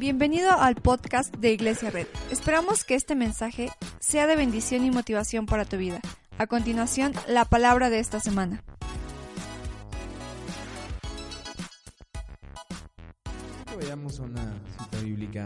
Bienvenido al podcast de Iglesia Red. Esperamos que este mensaje sea de bendición y motivación para tu vida. A continuación, la palabra de esta semana. Veamos una cita bíblica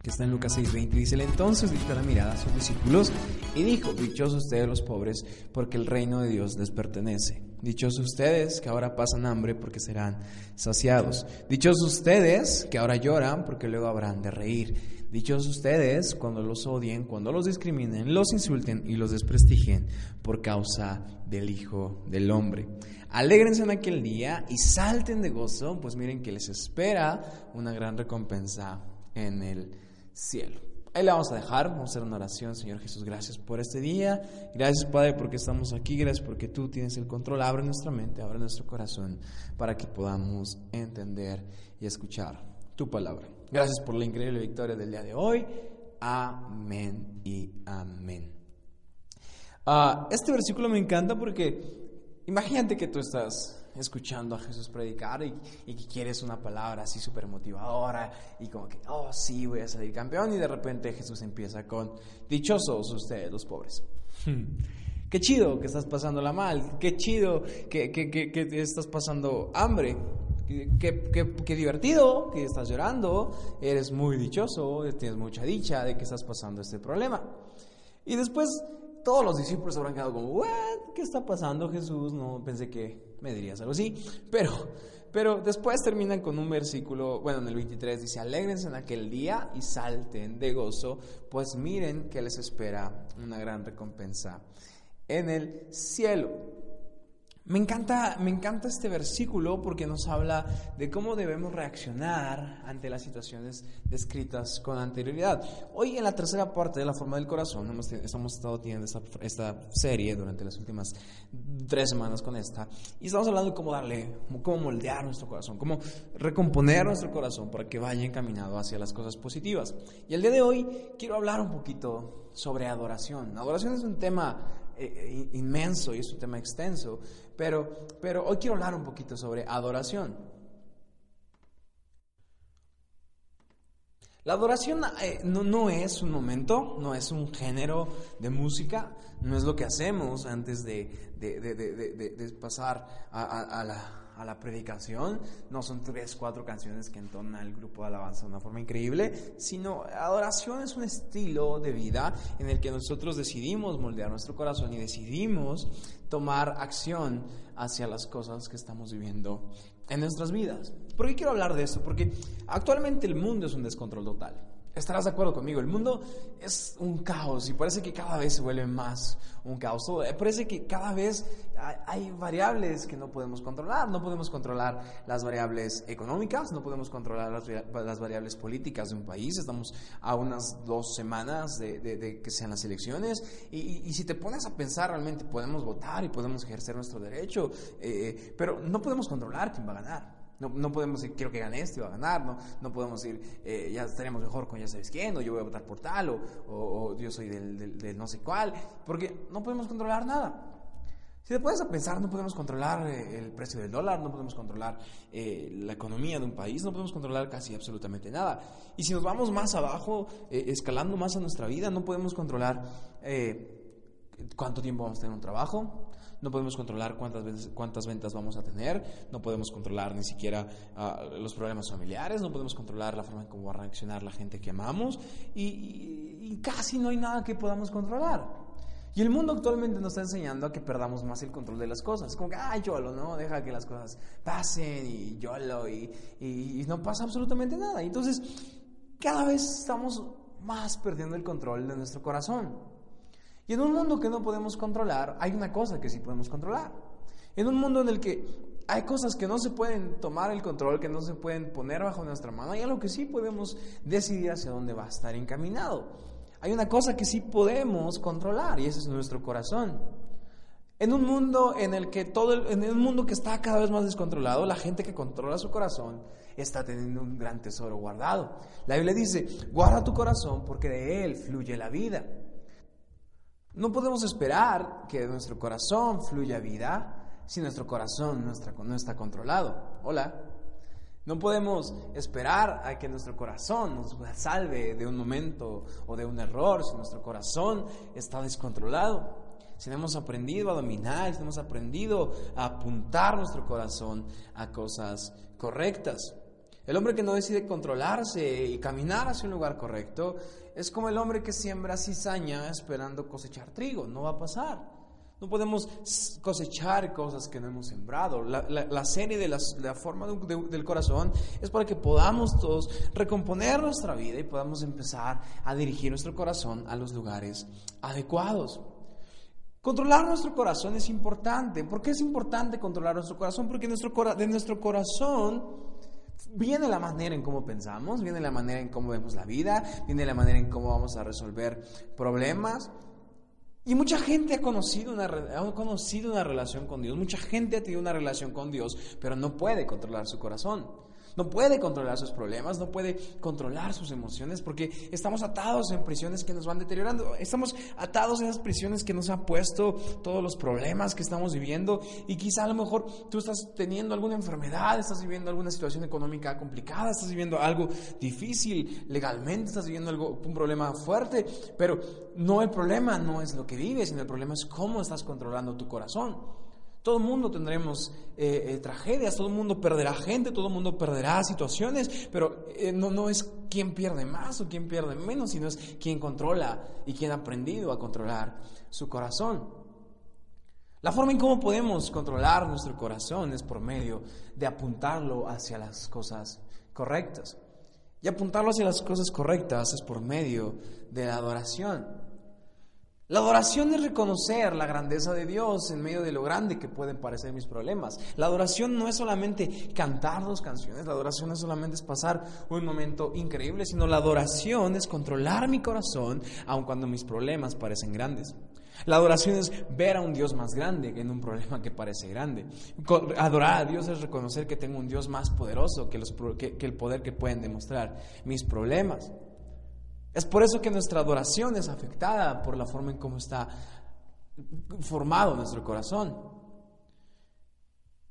que está en Lucas 6:20. Dice, entonces dirigió la mirada a sus discípulos y dijo, dichosos ustedes los pobres, porque el reino de Dios les pertenece. Dichosos ustedes que ahora pasan hambre porque serán saciados. Dichosos ustedes que ahora lloran porque luego habrán de reír. Dichosos ustedes cuando los odien, cuando los discriminen, los insulten y los desprestigien por causa del Hijo del Hombre. Alégrense en aquel día y salten de gozo, pues miren que les espera una gran recompensa en el cielo. Ahí le vamos a dejar, vamos a hacer una oración, Señor Jesús, gracias por este día, gracias Padre porque estamos aquí, gracias porque tú tienes el control, abre nuestra mente, abre nuestro corazón para que podamos entender y escuchar tu palabra. Gracias por la increíble victoria del día de hoy, amén y amén. Ah, este versículo me encanta porque imagínate que tú estás escuchando a Jesús predicar y, que quieres una palabra así súper motivadora y como que, oh sí, voy a salir campeón y de repente Jesús empieza con, dichosos ustedes los pobres. Qué chido que estás pasándola mal, qué chido que, que, que, estás pasando hambre, Qué, qué, qué, divertido que estás llorando, eres muy dichoso, tienes mucha dicha de que estás pasando este problema. Y después todos los discípulos habrán quedado como. ¿qué está pasando Jesús? No pensé que me dirías algo así. Pero, pero después terminan con un versículo, bueno, en el 23 dice, alégrense en aquel día y salten de gozo, pues miren que les espera una gran recompensa en el cielo. Me encanta, me encanta este versículo porque nos habla de cómo debemos reaccionar ante las situaciones descritas con anterioridad. Hoy en la tercera parte de la forma del corazón, hemos, estado teniendo esta, esta, serie durante las últimas tres semanas con esta, y estamos hablando de cómo darle, cómo moldear nuestro corazón, cómo recomponer nuestro corazón para que vaya encaminado hacia las cosas positivas. Y el día de hoy quiero hablar un poquito sobre adoración. Adoración es un tema eh, eh, inmenso y es un tema extenso, pero, pero hoy quiero hablar un poquito sobre adoración. La adoración eh, no, no, es un momento, no es un género de música, no es lo que hacemos antes de, de, pasar a, la, a la predicación, no son tres, cuatro canciones que entona el grupo de alabanza de una forma increíble, sino adoración es un estilo de vida en el que nosotros decidimos moldear nuestro corazón y decidimos tomar acción hacia las cosas que estamos viviendo en nuestras vidas. ¿Por qué quiero hablar de esto? Porque actualmente el mundo es un descontrol total. Estarás de acuerdo conmigo, el mundo es un caos y parece que cada vez se vuelve más un caos. Eh, parece que cada vez hay variables que no podemos controlar. No podemos controlar las variables económicas, no podemos controlar las, variables políticas de un país. Estamos a unas dos semanas de, que sean las elecciones y, si te pones a pensar realmente podemos votar y podemos ejercer nuestro derecho, eh, pero no podemos controlar quién va a ganar. No, no, podemos decir, quiero que gane este, va a ganar, no, no podemos decir, eh, ya estaríamos mejor con ya sabes quién, o yo voy a votar por tal, o, o, yo soy del, del, no sé cuál, porque no podemos controlar nada. Si te puedes a pensar, no podemos controlar eh, el precio del dólar, no podemos controlar eh, la economía de un país, no podemos controlar casi absolutamente nada. Y si nos vamos más abajo, escalando más a nuestra vida, no podemos controlar cuánto tiempo vamos a tener un trabajo, no podemos controlar cuántas, cuántas ventas vamos a tener, no podemos controlar ni siquiera ah, los problemas familiares, no podemos controlar la forma en cómo va a reaccionar la gente que amamos y, casi no hay nada que podamos controlar. Y el mundo actualmente nos está enseñando a que perdamos más el control de las cosas. Como que, ah, YOLO, ¿no? Deja que las cosas pasen y YOLO y, y, y no pasa absolutamente nada. Y entonces, cada vez estamos más perdiendo el control de nuestro corazón. Y en un mundo que no podemos controlar, hay una cosa que sí podemos controlar. En un mundo en el que hay cosas que no se pueden tomar el control, que no se pueden poner bajo nuestra mano, hay algo que sí podemos decidir hacia dónde va a estar encaminado. Hay una cosa que sí podemos controlar y ese es nuestro corazón. En un mundo en el que todo en un mundo que está cada vez más descontrolado, la gente que controla su corazón está teniendo un gran tesoro guardado. La Biblia dice, "Guarda tu corazón porque de él fluye la vida." No podemos esperar que nuestro corazón fluya vida si nuestro corazón no está, controlado. Hola. No podemos esperar a que nuestro corazón nos salve de un momento o de un error si nuestro corazón está descontrolado. Si no hemos aprendido a dominar, si hemos aprendido a apuntar nuestro corazón a cosas correctas. El hombre que no decide controlarse y caminar hacia un lugar correcto es como el hombre que siembra cizaña esperando cosechar trigo. No va a pasar. No podemos cosechar cosas que no hemos sembrado. La, serie de, la forma del corazón es para que podamos todos recomponer nuestra vida y podamos empezar a dirigir nuestro corazón a los lugares adecuados. Controlar nuestro corazón es importante. ¿Por qué es importante controlar nuestro corazón? Porque nuestro, de nuestro corazón viene la manera en cómo pensamos, viene la manera en cómo vemos la vida, viene la manera en cómo vamos a resolver problemas. Y mucha gente ha conocido, una, ha conocido una relación con Dios, mucha gente ha tenido una relación con Dios, pero no puede controlar su corazón. No puede controlar sus problemas, no puede controlar sus emociones porque estamos atados en prisiones que nos van deteriorando. Estamos atados en esas prisiones que nos han puesto todos los problemas que estamos viviendo y quizá a lo mejor tú estás teniendo alguna enfermedad, estás viviendo alguna situación económica complicada, estás viviendo algo difícil legalmente, estás viviendo algo, un problema fuerte, pero no el problema no es lo que vives, sino el problema es cómo estás controlando tu corazón. Todo el mundo tendremos eh, eh, tragedias, todo el mundo perderá gente, todo el mundo perderá situaciones, pero eh, no, no es quién pierde más o quién pierde menos, sino es quién controla y quién ha aprendido a controlar su corazón. La forma en cómo podemos controlar nuestro corazón es por medio de apuntarlo hacia las cosas correctas. Y apuntarlo hacia las cosas correctas es por medio de la adoración. La adoración es reconocer la grandeza de Dios en medio de lo grande que pueden parecer mis problemas. La adoración no es solamente cantar dos canciones, la adoración no solamente es pasar un momento increíble, sino la adoración es controlar mi corazón aun cuando mis problemas parecen grandes. La adoración es ver a un Dios más grande que en un problema que parece grande. Adorar a Dios es reconocer que tengo un Dios más poderoso que, que el poder que pueden demostrar mis problemas. Es por eso que nuestra adoración es afectada por la forma en cómo está formado nuestro corazón.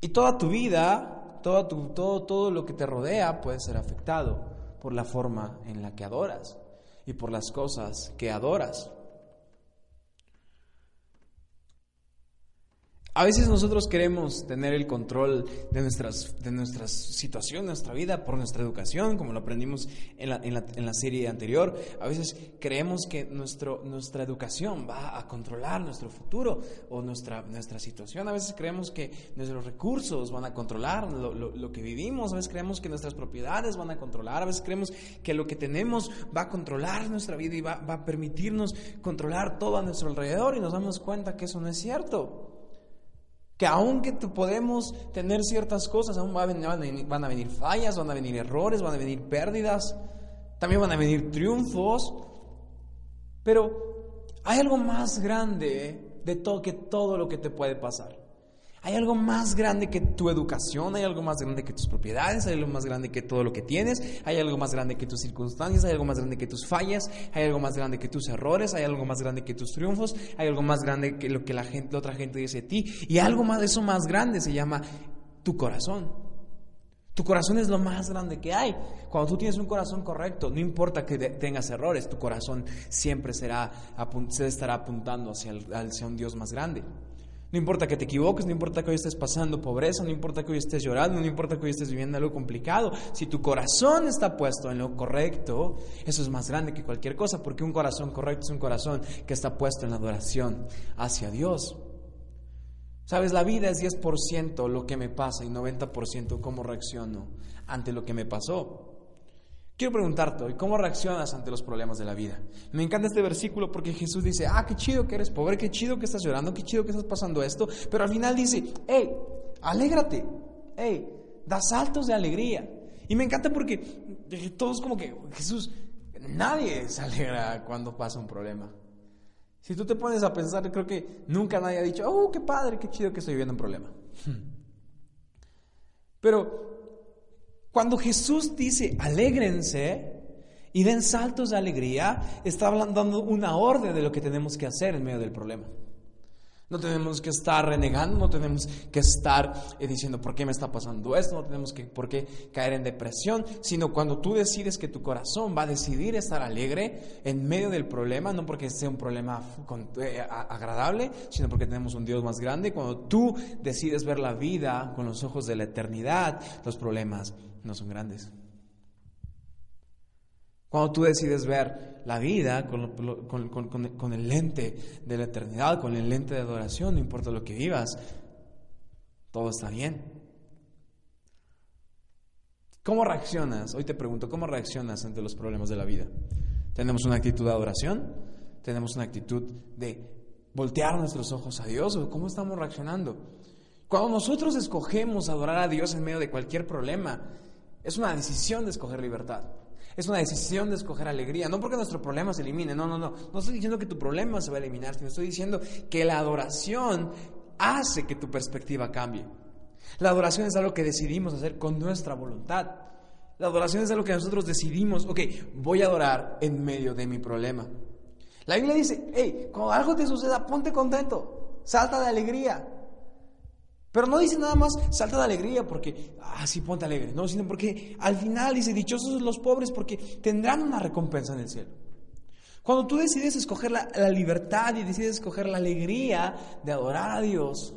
Y toda tu vida, todo, todo, todo lo que te rodea puede ser afectado por la forma en la que adoras y por las cosas que adoras. A veces nosotros queremos tener el control de nuestras, de nuestras situación, nuestra vida, por nuestra educación, como lo aprendimos en la, en la, en la serie anterior. A veces creemos que nuestro, nuestra educación va a controlar nuestro futuro o nuestra, nuestra situación. A veces creemos que nuestros recursos van a controlar lo, lo, que vivimos. A veces creemos que nuestras propiedades van a controlar. A veces creemos que lo que tenemos va a controlar nuestra vida y va, va a permitirnos controlar todo a nuestro alrededor y nos damos cuenta que eso no es cierto que aunque podemos tener ciertas cosas, aún van a, venir, van a venir fallas, van a venir errores, van a venir pérdidas, también van a venir triunfos, pero hay algo más grande de todo que todo lo que te puede pasar. Hay algo más grande que tu educación, hay algo más grande que tus propiedades, hay algo más grande que todo lo que tienes, hay algo más grande que tus circunstancias, hay algo más grande que tus fallas, hay algo más grande que tus errores, hay algo más grande que tus triunfos, hay algo más grande que lo que la, otra gente dice de ti. Y algo más de eso más grande se llama tu corazón. Tu corazón es lo más grande que hay. Cuando tú tienes un corazón correcto, no importa que tengas errores, tu corazón siempre será, se estará apuntando hacia un Dios más grande. No importa que te equivoques, no importa que hoy estés pasando pobreza, no importa que hoy estés llorando, no importa que hoy estés viviendo algo complicado. Si tu corazón está puesto en lo correcto, eso es más grande que cualquier cosa, porque un corazón correcto es un corazón que está puesto en la adoración hacia Dios. Sabes, la vida es 10% lo que me pasa y 90% cómo reacciono ante lo que me pasó. Quiero preguntarte hoy, ¿cómo reaccionas ante los problemas de la vida? Me encanta este versículo porque Jesús dice, ah, qué chido que eres pobre, qué chido que estás llorando, qué chido que estás pasando esto, pero al final dice, hey, alégrate, hey, da saltos de alegría. Y me encanta porque todos como que, Jesús, nadie se alegra cuando pasa un problema. Si tú te pones a pensar, creo que nunca nadie ha dicho, oh, qué padre, qué chido que estoy viviendo un problema. Pero cuando Jesús dice, alégrense y den saltos de alegría, está dando una orden de lo que tenemos que hacer en medio del problema. No tenemos que estar renegando, no tenemos que estar eh, diciendo por qué me está pasando esto, no tenemos que por qué caer en depresión, sino cuando tú decides que tu corazón va a decidir estar alegre en medio del problema, no porque sea un problema eh, agradable, sino porque tenemos un Dios más grande. Cuando tú decides ver la vida con los ojos de la eternidad, los problemas no son grandes. Cuando tú decides ver la vida con, el lente de la eternidad, con el lente de adoración, no importa lo que vivas, todo está bien. ¿Cómo reaccionas? Hoy te pregunto, ¿cómo reaccionas ante los problemas de la vida? ¿Tenemos una actitud de adoración? ¿Tenemos una actitud de voltear nuestros ojos a Dios? ¿O cómo estamos reaccionando? Cuando nosotros escogemos adorar a Dios en medio de cualquier problema, es una decisión de escoger libertad. Es una decisión de escoger alegría, no porque nuestro problema se elimine, no, no, no. No estoy diciendo que tu problema se va a eliminar, sino estoy diciendo que la adoración hace que tu perspectiva cambie. La adoración es algo que decidimos hacer con nuestra voluntad. La adoración es algo que nosotros decidimos, ok, voy a adorar en medio de mi problema. La Biblia dice, hey, cuando algo te suceda, ponte contento, salta de alegría. Pero no dice nada más salta de alegría porque, ah, sí, ponte alegre. No, sino porque al final dice, dichosos los pobres porque tendrán una recompensa en el cielo. Cuando tú decides escoger la, libertad y decides escoger la alegría de adorar a Dios,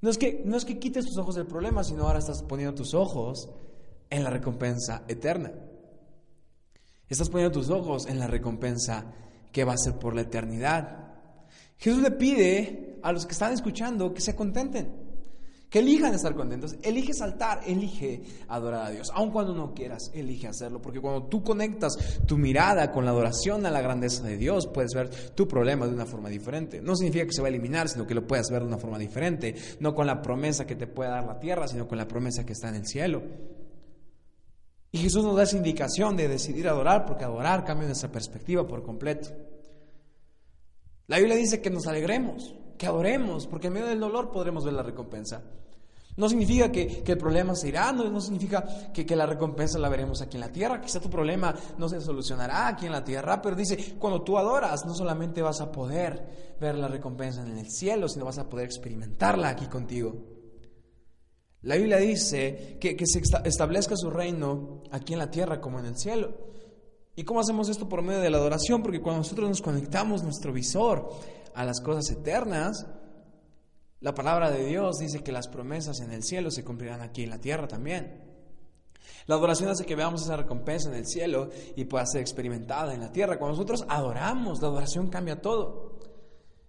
no es, que, no es que quites tus ojos del problema, sino ahora estás poniendo tus ojos en la recompensa eterna. Estás poniendo tus ojos en la recompensa que va a ser por la eternidad. Jesús le pide a los que están escuchando que se contenten. Que elijan estar contentos, elige saltar, elige adorar a Dios, aun cuando no quieras, elige hacerlo, porque cuando tú conectas tu mirada con la adoración a la grandeza de Dios, puedes ver tu problema de una forma diferente. No significa que se va a eliminar, sino que lo puedas ver de una forma diferente, no con la promesa que te puede dar la tierra, sino con la promesa que está en el cielo. Y Jesús nos da esa indicación de decidir adorar, porque adorar cambia nuestra perspectiva por completo. La Biblia dice que nos alegremos, que adoremos, porque en medio del dolor podremos ver la recompensa. No significa que, el problema se irá, no, significa que, que, la recompensa la veremos aquí en la tierra, quizá tu problema no se solucionará aquí en la tierra, pero dice, cuando tú adoras, no solamente vas a poder ver la recompensa en el cielo, sino vas a poder experimentarla aquí contigo. La Biblia dice que, que se establezca su reino aquí en la tierra como en el cielo. ¿Y cómo hacemos esto por medio de la adoración? Porque cuando nosotros nos conectamos nuestro visor a las cosas eternas, la palabra de Dios dice que las promesas en el cielo se cumplirán aquí en la tierra también. La adoración hace que veamos esa recompensa en el cielo y pueda ser experimentada en la tierra. Cuando nosotros adoramos, la adoración cambia todo.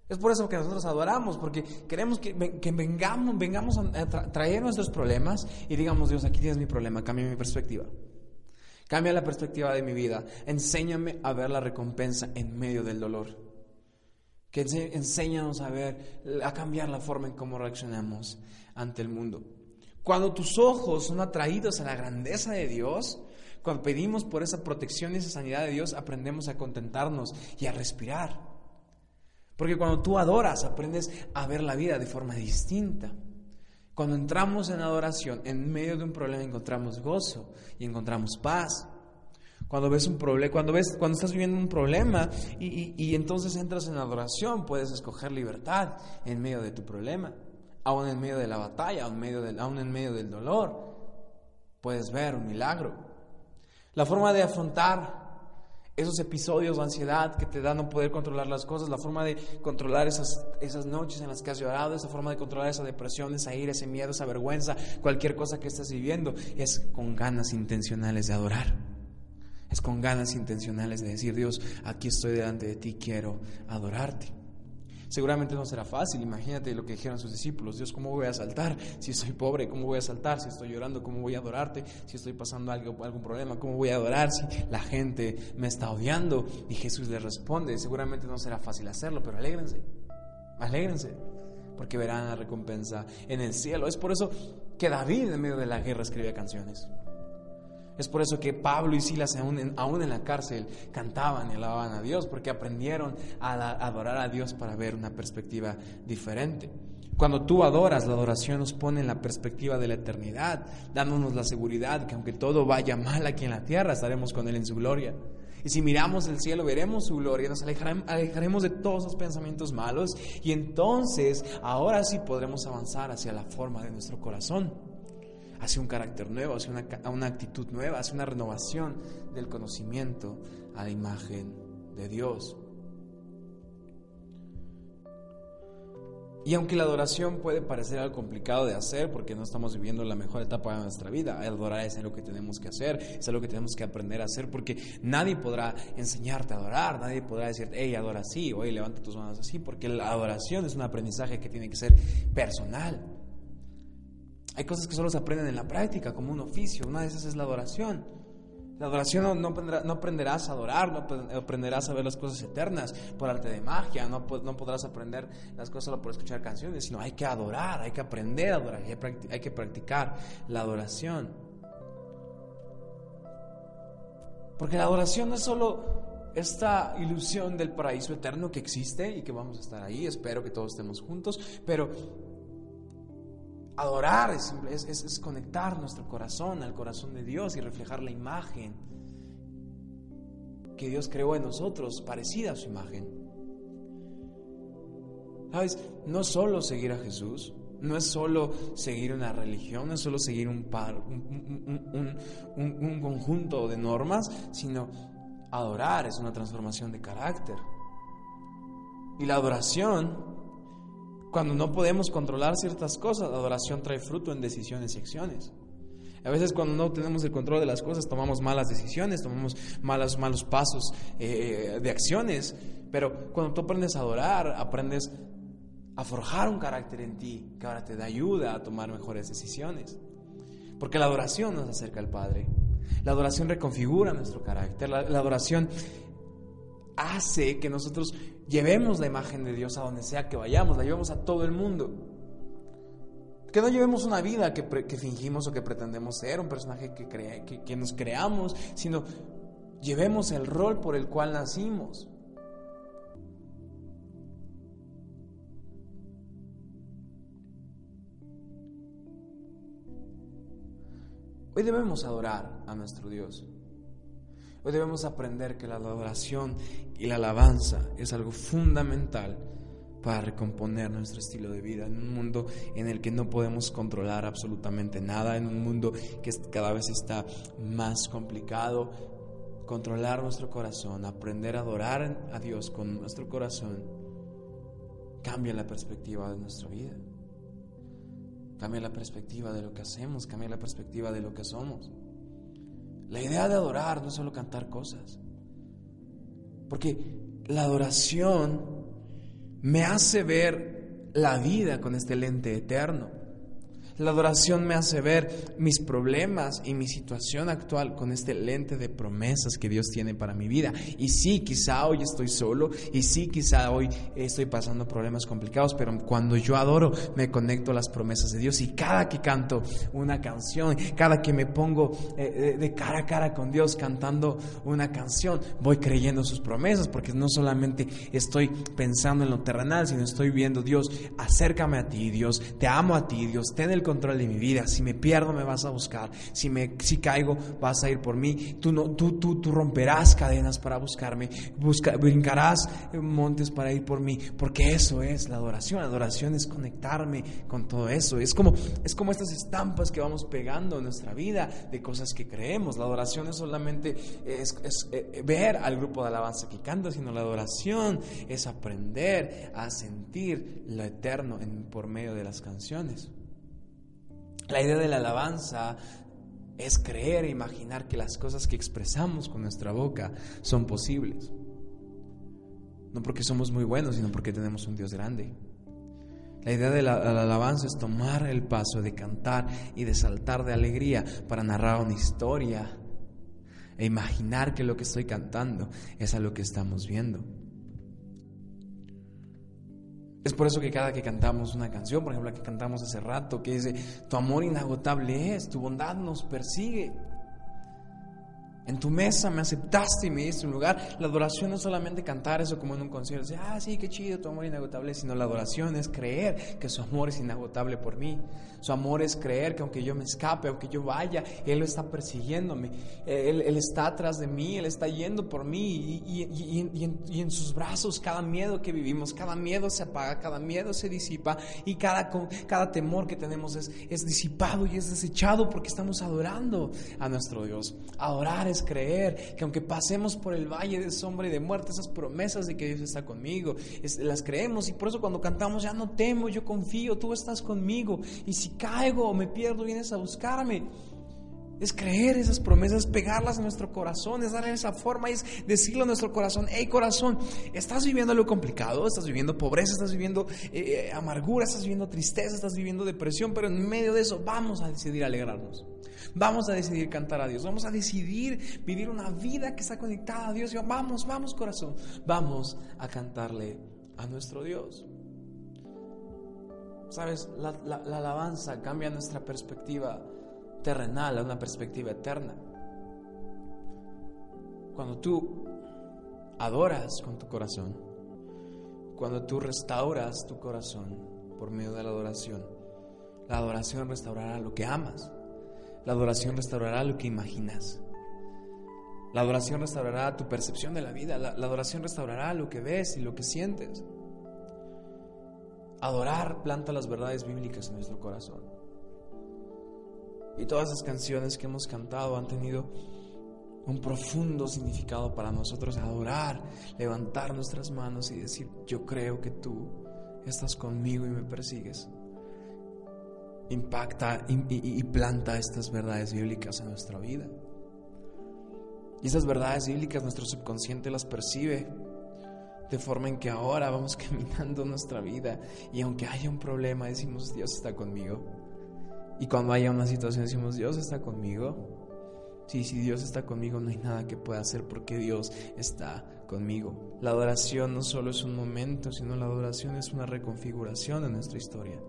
Es por eso que nosotros adoramos, porque queremos que, vengamos, vengamos a traer nuestros problemas y digamos, Dios, aquí tienes mi problema, cambia mi perspectiva. Cambia la perspectiva de mi vida. Enséñame a ver la recompensa en medio del dolor que enséñanos a ver, a cambiar la forma en cómo reaccionamos ante el mundo. Cuando tus ojos son atraídos a la grandeza de Dios, cuando pedimos por esa protección y esa sanidad de Dios, aprendemos a contentarnos y a respirar. Porque cuando tú adoras, aprendes a ver la vida de forma distinta. Cuando entramos en adoración, en medio de un problema encontramos gozo y encontramos paz. Cuando ves un problema, cuando ves, cuando estás viviendo un problema y, entonces entras en adoración, puedes escoger libertad en medio de tu problema, aún en medio de la batalla, aún en medio del, aún en medio del dolor, puedes ver un milagro. La forma de afrontar esos episodios de ansiedad que te dan no poder controlar las cosas, la forma de controlar esas, esas noches en las que has llorado, esa forma de controlar esa depresión, esa ira, ese miedo, esa vergüenza, cualquier cosa que estés viviendo, es con ganas intencionales de adorar. Es con ganas intencionales de decir, Dios, aquí estoy delante de ti, quiero adorarte. Seguramente no será fácil, imagínate lo que dijeron sus discípulos, Dios, ¿cómo voy a saltar si estoy pobre? ¿Cómo voy a saltar si estoy llorando? ¿Cómo voy a adorarte si estoy pasando algo, algún problema? ¿Cómo voy a adorar si la gente me está odiando? Y Jesús les responde, seguramente no será fácil hacerlo, pero alégrense, alégrense, porque verán la recompensa en el cielo. Es por eso que David en medio de la guerra escribe canciones. Es por eso que Pablo y Silas, aún en, la cárcel, cantaban y alababan a Dios, porque aprendieron a, adorar a Dios para ver una perspectiva diferente. Cuando tú adoras, la adoración nos pone en la perspectiva de la eternidad, dándonos la seguridad que aunque todo vaya mal aquí en la tierra, estaremos con Él en su gloria. Y si miramos el cielo, veremos su gloria, nos alejaremos de todos los pensamientos malos y entonces ahora sí podremos avanzar hacia la forma de nuestro corazón, hacia un carácter nuevo, hacia una, actitud nueva, hacia una renovación del conocimiento a la imagen de Dios. Y aunque la adoración puede parecer algo complicado de hacer porque no estamos viviendo la mejor etapa de nuestra vida, adorar es algo que tenemos que hacer, es algo que tenemos que aprender a hacer porque nadie podrá enseñarte a adorar, nadie podrá decirte, hey, adora así, oye, levanta tus manos así, porque la adoración es un aprendizaje que tiene que ser personal. Hay cosas que solo se aprenden en la práctica, como un oficio, una de esas es la adoración. La adoración no, aprenderás a adorar, no aprenderás a ver las cosas eternas por arte de magia, no, no podrás aprender las cosas solo por escuchar canciones, sino hay que adorar, hay que aprender a adorar, hay que practicar la adoración. Porque la adoración no es solo esta ilusión del paraíso eterno que existe y que vamos a estar ahí, espero que todos estemos juntos, pero Adorar es, es, conectar nuestro corazón al corazón de Dios y reflejar la imagen que Dios creó en nosotros, parecida a su imagen. ¿Sabes? No solo seguir a Jesús, no es solo seguir una religión, no es solo seguir un, un, conjunto de normas, sino adorar es una transformación de carácter. Y la adoración cuando no podemos controlar ciertas cosas, la adoración trae fruto en decisiones y acciones. A veces cuando no tenemos el control de las cosas tomamos malas decisiones, tomamos malos, malos pasos eh, de acciones, pero cuando tú aprendes a adorar, aprendes a forjar un carácter en ti que ahora te da ayuda a tomar mejores decisiones. Porque la adoración nos acerca al Padre. La adoración reconfigura nuestro carácter. la adoración hace que nosotros llevemos la imagen de Dios a donde sea que vayamos, la llevemos a todo el mundo. Que no llevemos una vida que, fingimos o que pretendemos ser, un personaje que, que, que nos creamos, sino llevemos el rol por el cual nacimos. Hoy debemos adorar a nuestro Dios. Hoy debemos aprender que la adoración y la alabanza es algo fundamental para recomponer nuestro estilo de vida en un mundo en el que no podemos controlar absolutamente nada, en un mundo que cada vez está más complicado. Controlar nuestro corazón, aprender a adorar a Dios con nuestro corazón, cambia la perspectiva de nuestra vida. Cambia la perspectiva de lo que hacemos, cambia la perspectiva de lo que somos. La idea de adorar no es solo cantar cosas. Porque la adoración me hace ver la vida con este lente eterno. La adoración me hace ver mis problemas y mi situación actual con este lente de promesas que Dios tiene para mi vida. Y sí, quizá hoy estoy solo y sí, quizá hoy estoy pasando problemas complicados, pero cuando yo adoro me conecto a las promesas de Dios y cada que canto una canción, cada que me pongo eh, de cara a cara con Dios cantando una canción, voy creyendo sus promesas porque no solamente estoy pensando en lo terrenal, sino estoy viendo Dios, acércame a ti, Dios, te amo a ti, Dios, ten el control de mi vida. Si me pierdo, me vas a buscar. Si, me, si caigo, vas a ir por mí. Tú, no, tú, tú, tú romperás cadenas para buscarme. Busca, brincarás montes para ir por mí. Porque eso es la adoración. La adoración es conectarme con todo eso. Es como, es como estas estampas que vamos pegando en nuestra vida de cosas que creemos. La adoración es solamente es, eh, ver al grupo de alabanza que canta, sino la adoración es aprender a sentir lo eterno en, por medio de las canciones. La idea de la alabanza es creer e imaginar que las cosas que expresamos con nuestra boca son posibles. No porque somos muy buenos, sino porque tenemos un Dios grande. La idea de la, alabanza es tomar el paso de cantar y de saltar de alegría para narrar una historia e imaginar que lo que estoy cantando es a lo que estamos viendo. Es por eso que cada que cantamos una canción, por ejemplo la que cantamos hace rato, que dice, tu amor inagotable es, tu bondad nos persigue. En tu mesa me aceptaste y me diste un lugar. La adoración no es solamente cantar eso como en un concierto, decir, ah, sí, qué chido, tu amor inagotable, sino la adoración es creer que su amor es inagotable por mí. Su amor es creer que aunque yo me escape, aunque yo vaya, Él está persiguiéndome. Él, está atrás de mí, Él está yendo por mí. Y, en, sus brazos cada miedo que vivimos, cada miedo se apaga, cada miedo se disipa y cada, cada temor que tenemos es, es disipado y es desechado porque estamos adorando a nuestro Dios. Adorar es creer que aunque pasemos por el valle de sombra y de muerte, esas promesas de que Dios está conmigo, las creemos y por eso cuando cantamos ya no temo, yo confío, tú estás conmigo y si caigo o me pierdo vienes a buscarme. Es creer esas promesas, pegarlas en nuestro corazón, es darle esa forma, es decirlo a nuestro corazón, hey corazón, estás viviendo algo complicado, estás viviendo pobreza, estás viviendo eh, eh, amargura, estás viviendo tristeza, estás viviendo depresión, pero en medio de eso vamos a decidir alegrarnos, vamos a decidir cantar a Dios, vamos a decidir vivir una vida que está conectada a Dios, vamos, vamos corazón, vamos a cantarle a nuestro Dios. Sabes, la alabanza cambia nuestra perspectiva terrenal a una perspectiva eterna. Cuando tú adoras con tu corazón, cuando tú restauras tu corazón por medio de la adoración, la adoración restaurará lo que amas, la adoración restaurará lo que imaginas, la adoración restaurará tu percepción de la vida, la, adoración restaurará lo que ves y lo que sientes. Adorar planta las verdades bíblicas en nuestro corazón. Y todas esas canciones que hemos cantado han tenido un profundo significado para nosotros, adorar, levantar nuestras manos y decir, yo creo que tú estás conmigo y me persigues. Impacta y, planta estas verdades bíblicas en nuestra vida. Y esas verdades bíblicas nuestro subconsciente las percibe de forma en que ahora vamos caminando nuestra vida y aunque haya un problema decimos Dios está conmigo. Y cuando haya una situación decimos, Dios está conmigo. Sí, si Dios está conmigo no hay nada que pueda hacer porque Dios está conmigo. La adoración no solo es un momento, sino la adoración es una reconfiguración de nuestra historia.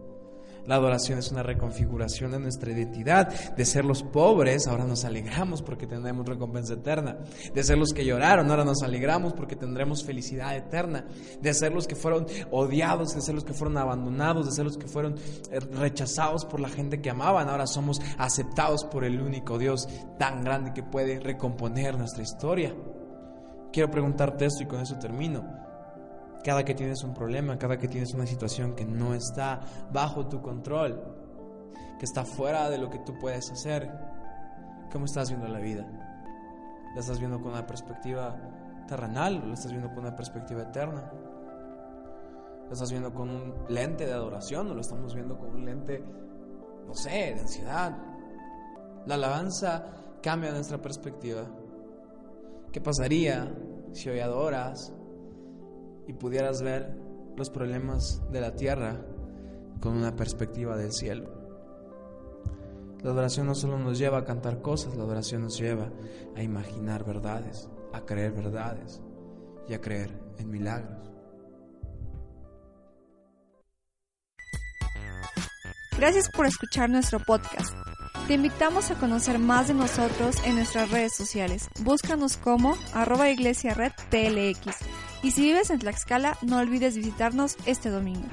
La adoración es una reconfiguración de nuestra identidad. De ser los pobres, ahora nos alegramos porque tendremos recompensa eterna. De ser los que lloraron, ahora nos alegramos porque tendremos felicidad eterna. De ser los que fueron odiados, de ser los que fueron abandonados, de ser los que fueron eh, rechazados por la gente que amaban, ahora somos aceptados por el único Dios tan grande que puede recomponer nuestra historia. Quiero preguntarte esto y con eso termino. Cada que tienes un problema, cada que tienes una situación que no está bajo tu control, que está fuera de lo que tú puedes hacer, ¿cómo estás viendo la vida? ¿La estás viendo con una perspectiva terrenal o la estás viendo con una perspectiva eterna? ¿La estás viendo con un lente de adoración o lo estamos viendo con un lente, no sé, de ansiedad? La alabanza cambia nuestra perspectiva. ¿Qué pasaría si hoy adoras y pudieras ver los problemas de la tierra con una perspectiva del cielo. La adoración no solo nos lleva a cantar cosas, la adoración nos lleva a imaginar verdades, a creer verdades y a creer en milagros. Gracias por escuchar nuestro podcast. Te invitamos a conocer más de nosotros en nuestras redes sociales. Búscanos como arroba iglesia red y si vives en Tlaxcala, no olvides visitarnos este domingo.